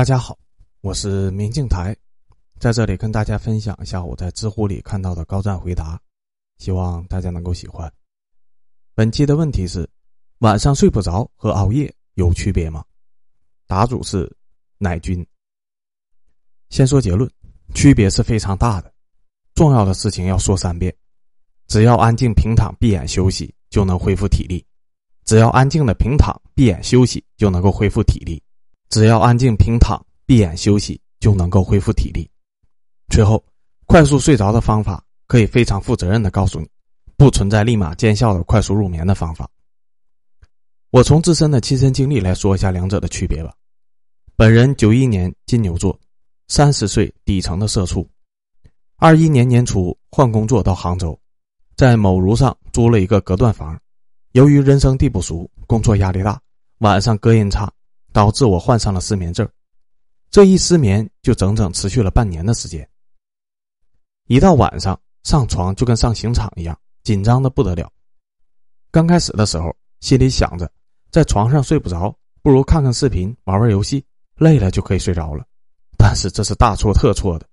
大家好，我是明镜台，在这里跟大家分享一下我在知乎里看到的高赞回答，希望大家能够喜欢。本期的问题是：晚上睡不着和熬夜有区别吗？答主是奶君。先说结论，区别是非常大的。重要的事情要说三遍：只要安静平躺闭眼休息，就能恢复体力；只要安静的平躺闭眼休息，就能够恢复体力。只要安静平躺、闭眼休息，就能够恢复体力。最后，快速睡着的方法可以非常负责任的告诉你，不存在立马见效的快速入眠的方法。我从自身的亲身经历来说一下两者的区别吧。本人九一年金牛座，三十岁底层的社畜，二一年年初换工作到杭州，在某如上租了一个隔断房。由于人生地不熟，工作压力大，晚上隔音差。导致我患上了失眠症，这一失眠就整整持续了半年的时间。一到晚上上床就跟上刑场一样，紧张的不得了。刚开始的时候，心里想着在床上睡不着，不如看看视频、玩玩游戏，累了就可以睡着了。但是这是大错特错的，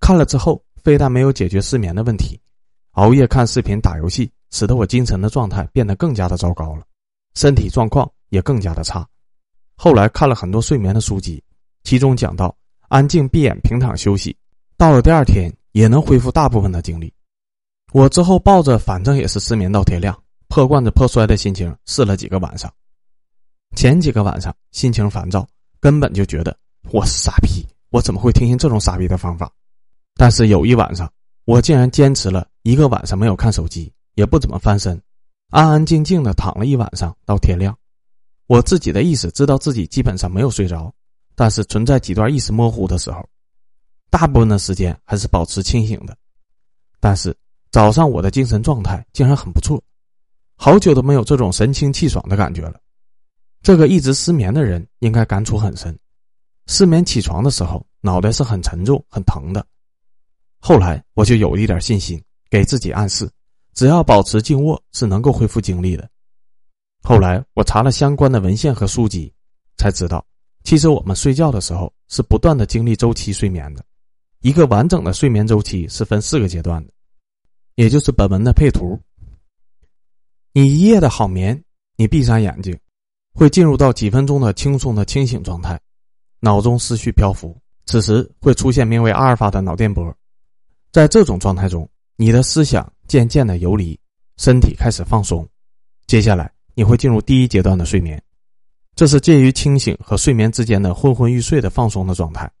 看了之后非但没有解决失眠的问题，熬夜看视频、打游戏，使得我精神的状态变得更加的糟糕了，身体状况也更加的差。后来看了很多睡眠的书籍，其中讲到安静闭眼平躺休息，到了第二天也能恢复大部分的精力。我之后抱着反正也是失眠到天亮，破罐子破摔的心情试了几个晚上。前几个晚上心情烦躁，根本就觉得我是傻逼，我怎么会听信这种傻逼的方法？但是有一晚上，我竟然坚持了一个晚上没有看手机，也不怎么翻身，安安静静的躺了一晚上到天亮。我自己的意识知道自己基本上没有睡着，但是存在几段意识模糊的时候，大部分的时间还是保持清醒的。但是早上我的精神状态竟然很不错，好久都没有这种神清气爽的感觉了。这个一直失眠的人应该感触很深。失眠起床的时候，脑袋是很沉重、很疼的。后来我就有一点信心，给自己暗示，只要保持静卧是能够恢复精力的。后来我查了相关的文献和书籍，才知道，其实我们睡觉的时候是不断的经历周期睡眠的。一个完整的睡眠周期是分四个阶段的，也就是本文的配图。你一夜的好眠，你闭上眼睛，会进入到几分钟的轻松的清醒状态，脑中思绪漂浮，此时会出现名为阿尔法的脑电波。在这种状态中，你的思想渐渐的游离，身体开始放松，接下来。你会进入第一阶段的睡眠，这是介于清醒和睡眠之间的昏昏欲睡的放松的状态。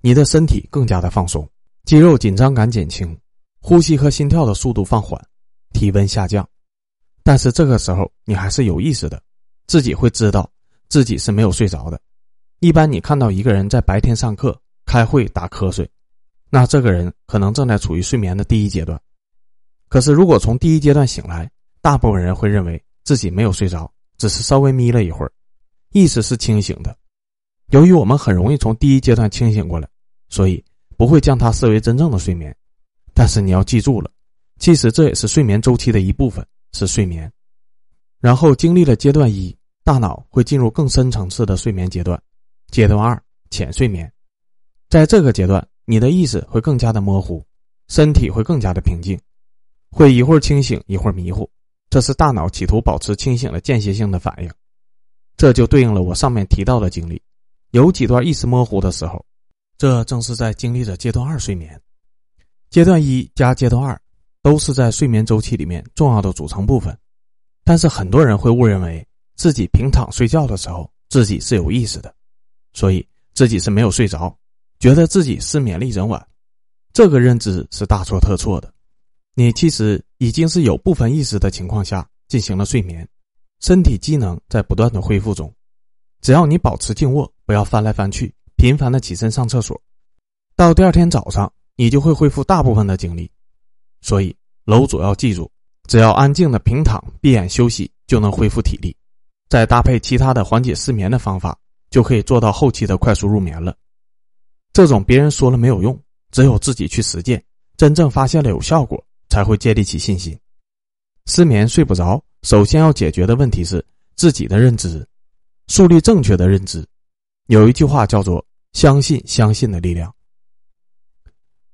你的身体更加的放松，肌肉紧张感减轻，呼吸和心跳的速度放缓，体温下降。但是这个时候你还是有意识的，自己会知道自己是没有睡着的。一般你看到一个人在白天上课、开会打瞌睡，那这个人可能正在处于睡眠的第一阶段。可是如果从第一阶段醒来，大部分人会认为。自己没有睡着，只是稍微眯了一会儿，意识是清醒的。由于我们很容易从第一阶段清醒过来，所以不会将它视为真正的睡眠。但是你要记住了，其实这也是睡眠周期的一部分，是睡眠。然后经历了阶段一，大脑会进入更深层次的睡眠阶段。阶段二，浅睡眠。在这个阶段，你的意识会更加的模糊，身体会更加的平静，会一会儿清醒，一会儿迷糊。这是大脑企图保持清醒的间歇性的反应，这就对应了我上面提到的经历。有几段意识模糊的时候，这正是在经历着阶段二睡眠。阶段一加阶段二都是在睡眠周期里面重要的组成部分，但是很多人会误认为自己平躺睡觉的时候自己是有意识的，所以自己是没有睡着，觉得自己失眠了一整晚。这个认知是大错特错的。你其实已经是有部分意识的情况下进行了睡眠，身体机能在不断的恢复中。只要你保持静卧，不要翻来翻去，频繁的起身上厕所，到第二天早上你就会恢复大部分的精力。所以楼主要记住，只要安静的平躺、闭眼休息就能恢复体力，再搭配其他的缓解失眠的方法，就可以做到后期的快速入眠了。这种别人说了没有用，只有自己去实践，真正发现了有效果。才会建立起信心。失眠睡不着，首先要解决的问题是自己的认知，树立正确的认知。有一句话叫做相信相信的力量。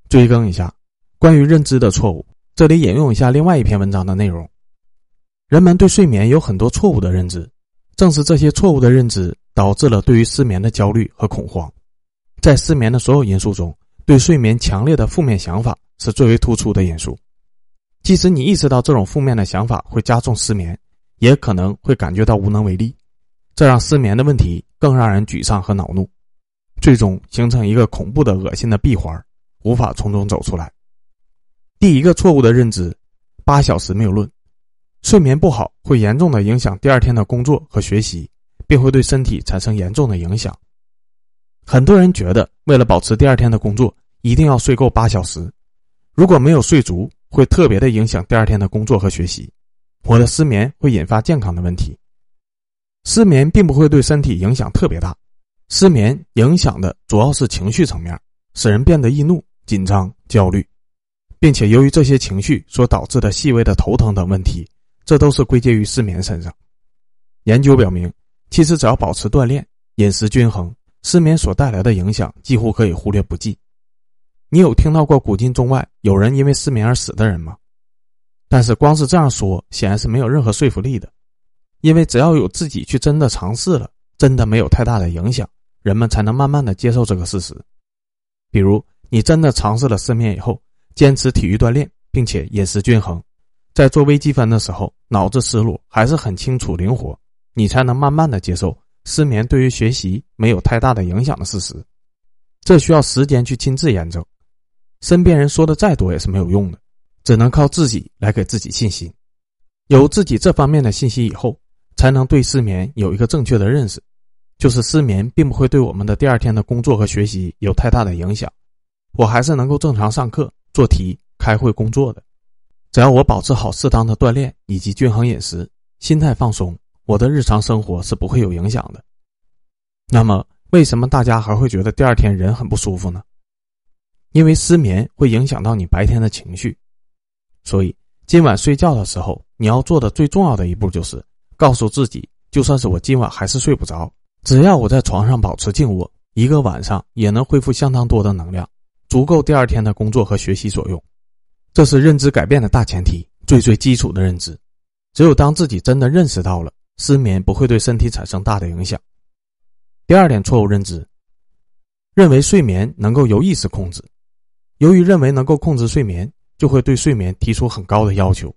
追更一下，关于认知的错误，这里引用一下另外一篇文章的内容。人们对睡眠有很多错误的认知，正是这些错误的认知导致了对于失眠的焦虑和恐慌。在失眠的所有因素中，对睡眠强烈的负面想法是最为突出的因素。即使你意识到这种负面的想法会加重失眠，也可能会感觉到无能为力，这让失眠的问题更让人沮丧和恼怒，最终形成一个恐怖的、恶心的闭环，无法从中走出来。第一个错误的认知：八小时没有论。睡眠不好会严重的影响第二天的工作和学习，并会对身体产生严重的影响。很多人觉得，为了保持第二天的工作，一定要睡够八小时。如果没有睡足，会特别的影响第二天的工作和学习。我的失眠会引发健康的问题。失眠并不会对身体影响特别大，失眠影响的主要是情绪层面，使人变得易怒、紧张、焦虑，并且由于这些情绪所导致的细微的头疼等问题。这都是归结于失眠身上。研究表明，其实只要保持锻炼、饮食均衡，失眠所带来的影响几乎可以忽略不计。你有听到过古今中外有人因为失眠而死的人吗？但是光是这样说，显然是没有任何说服力的。因为只要有自己去真的尝试了，真的没有太大的影响，人们才能慢慢的接受这个事实。比如，你真的尝试了失眠以后，坚持体育锻炼，并且饮食均衡。在做微积分的时候，脑子思路还是很清楚灵活，你才能慢慢的接受失眠对于学习没有太大的影响的事实。这需要时间去亲自验证，身边人说的再多也是没有用的，只能靠自己来给自己信心。有自己这方面的信息以后，才能对失眠有一个正确的认识，就是失眠并不会对我们的第二天的工作和学习有太大的影响，我还是能够正常上课、做题、开会、工作的。只要我保持好适当的锻炼以及均衡饮食，心态放松，我的日常生活是不会有影响的。那么，为什么大家还会觉得第二天人很不舒服呢？因为失眠会影响到你白天的情绪，所以今晚睡觉的时候，你要做的最重要的一步就是告诉自己，就算是我今晚还是睡不着，只要我在床上保持静卧，一个晚上也能恢复相当多的能量，足够第二天的工作和学习所用。这是认知改变的大前提，最最基础的认知。只有当自己真的认识到了失眠不会对身体产生大的影响。第二点错误认知，认为睡眠能够由意识控制。由于认为能够控制睡眠，就会对睡眠提出很高的要求。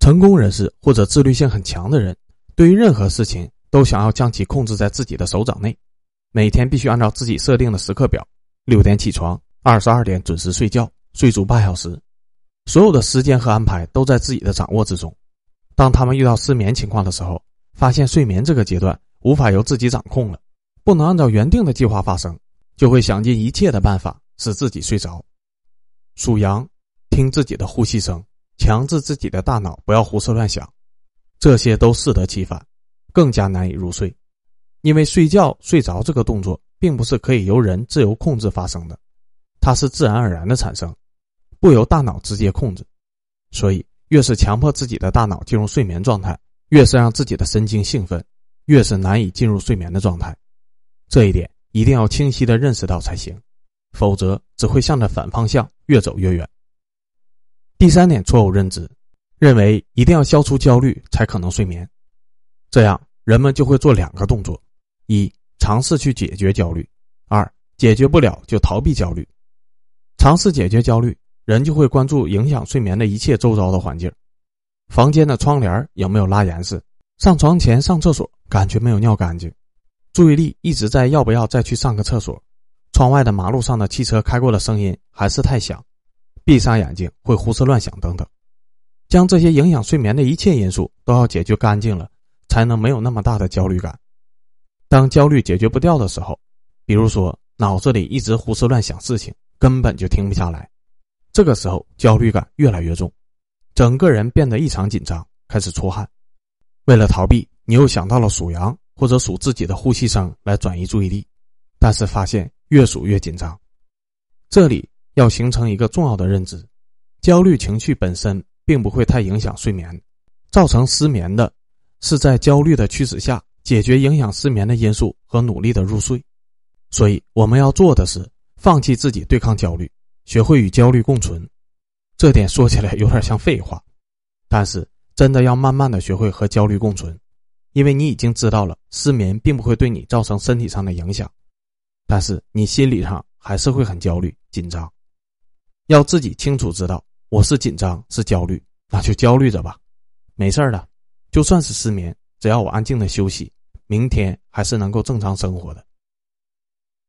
成功人士或者自律性很强的人，对于任何事情都想要将其控制在自己的手掌内，每天必须按照自己设定的时刻表：六点起床，二十二点准时睡觉，睡足八小时。所有的时间和安排都在自己的掌握之中。当他们遇到失眠情况的时候，发现睡眠这个阶段无法由自己掌控了，不能按照原定的计划发生，就会想尽一切的办法使自己睡着。属羊，听自己的呼吸声，强制自己的大脑不要胡思乱想，这些都适得其反，更加难以入睡。因为睡觉睡着这个动作并不是可以由人自由控制发生的，它是自然而然的产生。不由大脑直接控制，所以越是强迫自己的大脑进入睡眠状态，越是让自己的神经兴奋，越是难以进入睡眠的状态。这一点一定要清晰的认识到才行，否则只会向着反方向越走越远。第三点错误认知，认为一定要消除焦虑才可能睡眠，这样人们就会做两个动作：一尝试去解决焦虑；二解决不了就逃避焦虑。尝试解决焦虑。人就会关注影响睡眠的一切周遭的环境，房间的窗帘有没有拉严实？上床前上厕所感觉没有尿干净，注意力一直在要不要再去上个厕所？窗外的马路上的汽车开过的声音还是太响？闭上眼睛会胡思乱想等等，将这些影响睡眠的一切因素都要解决干净了，才能没有那么大的焦虑感。当焦虑解决不掉的时候，比如说脑子里一直胡思乱想事情，根本就停不下来。这个时候焦虑感越来越重，整个人变得异常紧张，开始出汗。为了逃避，你又想到了数羊或者数自己的呼吸声来转移注意力，但是发现越数越紧张。这里要形成一个重要的认知：焦虑情绪本身并不会太影响睡眠，造成失眠的是在焦虑的驱使下解决影响失眠的因素和努力的入睡。所以我们要做的是放弃自己对抗焦虑，学会与焦虑共存。这点说起来有点像废话，但是真的要慢慢的学会和焦虑共存，因为你已经知道了失眠并不会对你造成身体上的影响，但是你心理上还是会很焦虑紧张。要自己清楚知道，我是紧张是焦虑，那就焦虑着吧，没事的，就算是失眠，只要我安静的休息，明天还是能够正常生活的。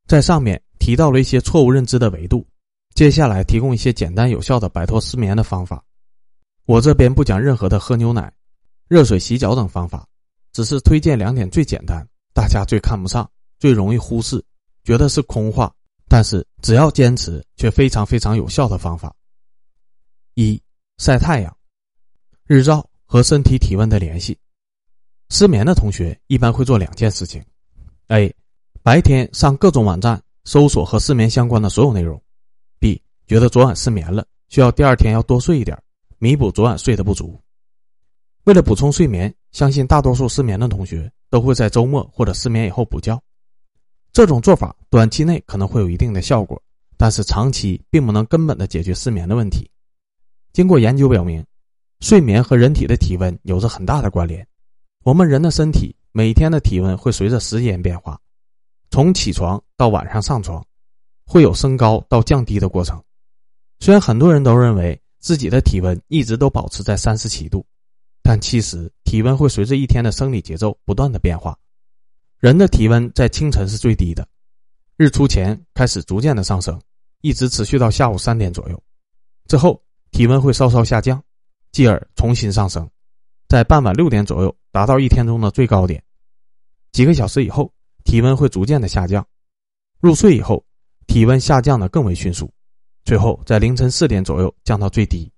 在上面提到了一些错误认知的维度。接下来提供一些简单有效的摆脱失眠的方法。我这边不讲任何的喝牛奶、热水洗脚等方法，只是推荐两点最简单、大家最看不上、最容易忽视、觉得是空话，但是只要坚持却非常非常有效的方法。一、晒太阳。日照和身体体温的联系。失眠的同学一般会做两件事情：A. 白天上各种网站搜索和失眠相关的所有内容。B 觉得昨晚失眠了，需要第二天要多睡一点，弥补昨晚睡的不足。为了补充睡眠，相信大多数失眠的同学都会在周末或者失眠以后补觉。这种做法短期内可能会有一定的效果，但是长期并不能根本的解决失眠的问题。经过研究表明，睡眠和人体的体温有着很大的关联。我们人的身体每天的体温会随着时间变化，从起床到晚上上床。会有升高到降低的过程。虽然很多人都认为自己的体温一直都保持在三十七度，但其实体温会随着一天的生理节奏不断的变化。人的体温在清晨是最低的，日出前开始逐渐的上升，一直持续到下午三点左右。之后体温会稍稍下降，继而重新上升，在傍晚六点左右达到一天中的最高点。几个小时以后，体温会逐渐的下降，入睡以后。体温下降的更为迅速，最后在凌晨四点左右降到最低。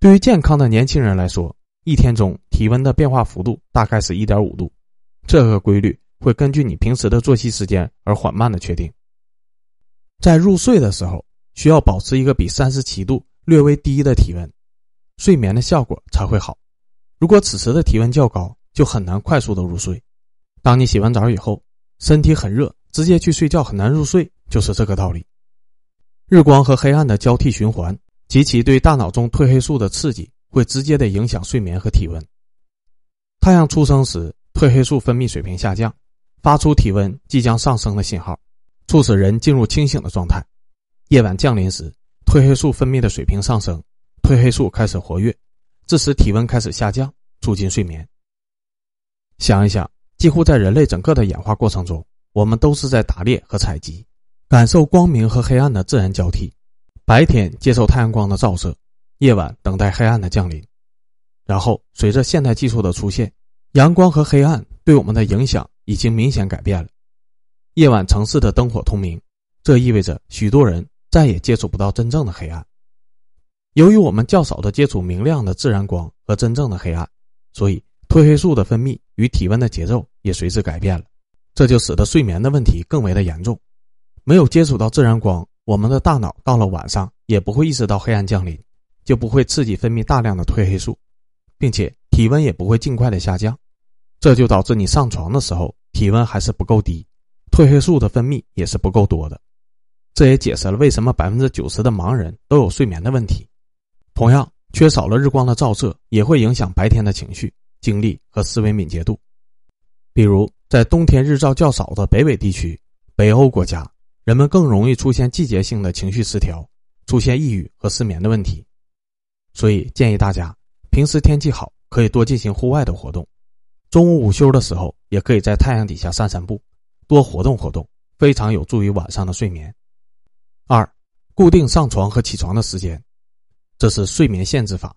对于健康的年轻人来说，一天中体温的变化幅度大概是一点五度。这个规律会根据你平时的作息时间而缓慢的确定。在入睡的时候，需要保持一个比三十七度略微低的体温，睡眠的效果才会好。如果此时的体温较高，就很难快速的入睡。当你洗完澡以后，身体很热，直接去睡觉很难入睡。就是这个道理。日光和黑暗的交替循环及其对大脑中褪黑素的刺激，会直接的影响睡眠和体温。太阳出生时，褪黑素分泌水平下降，发出体温即将上升的信号，促使人进入清醒的状态。夜晚降临时，褪黑素分泌的水平上升，褪黑素开始活跃，致使体温开始下降，促进睡眠。想一想，几乎在人类整个的演化过程中，我们都是在打猎和采集。感受光明和黑暗的自然交替，白天接受太阳光的照射，夜晚等待黑暗的降临。然后，随着现代技术的出现，阳光和黑暗对我们的影响已经明显改变了。夜晚城市的灯火通明，这意味着许多人再也接触不到真正的黑暗。由于我们较少的接触明亮的自然光和真正的黑暗，所以褪黑素的分泌与体温的节奏也随之改变了，这就使得睡眠的问题更为的严重。没有接触到自然光，我们的大脑到了晚上也不会意识到黑暗降临，就不会刺激分泌大量的褪黑素，并且体温也不会尽快的下降，这就导致你上床的时候体温还是不够低，褪黑素的分泌也是不够多的。这也解释了为什么百分之九十的盲人都有睡眠的问题。同样，缺少了日光的照射也会影响白天的情绪、精力和思维敏捷度。比如，在冬天日照较少的北纬地区、北欧国家。人们更容易出现季节性的情绪失调，出现抑郁和失眠的问题，所以建议大家平时天气好可以多进行户外的活动，中午午休的时候也可以在太阳底下散散步，多活动活动，非常有助于晚上的睡眠。二，固定上床和起床的时间，这是睡眠限制法。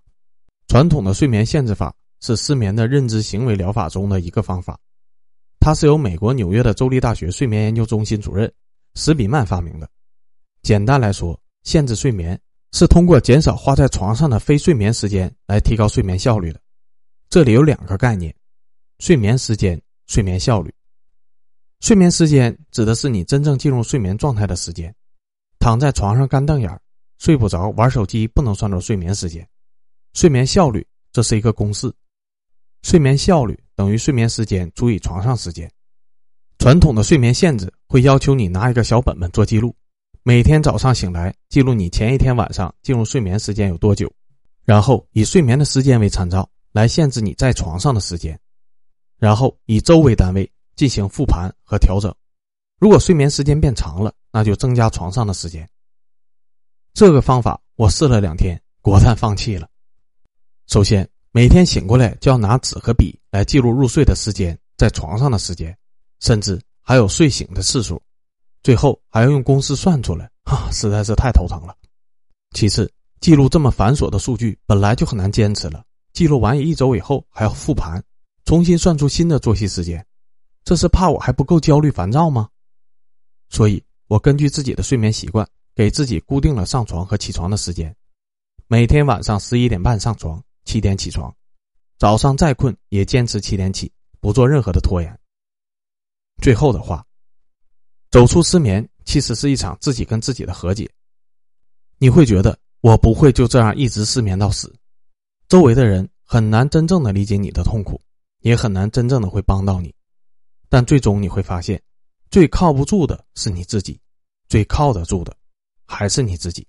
传统的睡眠限制法是失眠的认知行为疗法中的一个方法，它是由美国纽约的州立大学睡眠研究中心主任。史比曼发明的。简单来说，限制睡眠是通过减少花在床上的非睡眠时间来提高睡眠效率的。这里有两个概念：睡眠时间、睡眠效率。睡眠时间指的是你真正进入睡眠状态的时间。躺在床上干瞪眼儿睡不着，玩手机不能算作睡眠时间。睡眠效率这是一个公式：睡眠效率等于睡眠时间除以床上时间。传统的睡眠限制会要求你拿一个小本本做记录，每天早上醒来记录你前一天晚上进入睡眠时间有多久，然后以睡眠的时间为参照来限制你在床上的时间，然后以周为单位进行复盘和调整。如果睡眠时间变长了，那就增加床上的时间。这个方法我试了两天，果断放弃了。首先，每天醒过来就要拿纸和笔来记录入睡的时间，在床上的时间，甚至还有睡醒的次数，最后还要用公式算出来，啊，实在是太头疼了。其次，记录这么繁琐的数据本来就很难坚持了，记录完一周以后还要复盘，重新算出新的作息时间，这是怕我还不够焦虑烦躁吗？所以，我根据自己的睡眠习惯，给自己固定了上床和起床的时间。每天晚上十一点半上床，七点起床。早上再困也坚持七点起，不做任何的拖延。最后的话，走出失眠其实是一场自己跟自己的和解。你会觉得我不会就这样一直失眠到死，周围的人很难真正的理解你的痛苦，也很难真正的会帮到你。但最终你会发现。最靠不住的是你自己，最靠得住的还是你自己。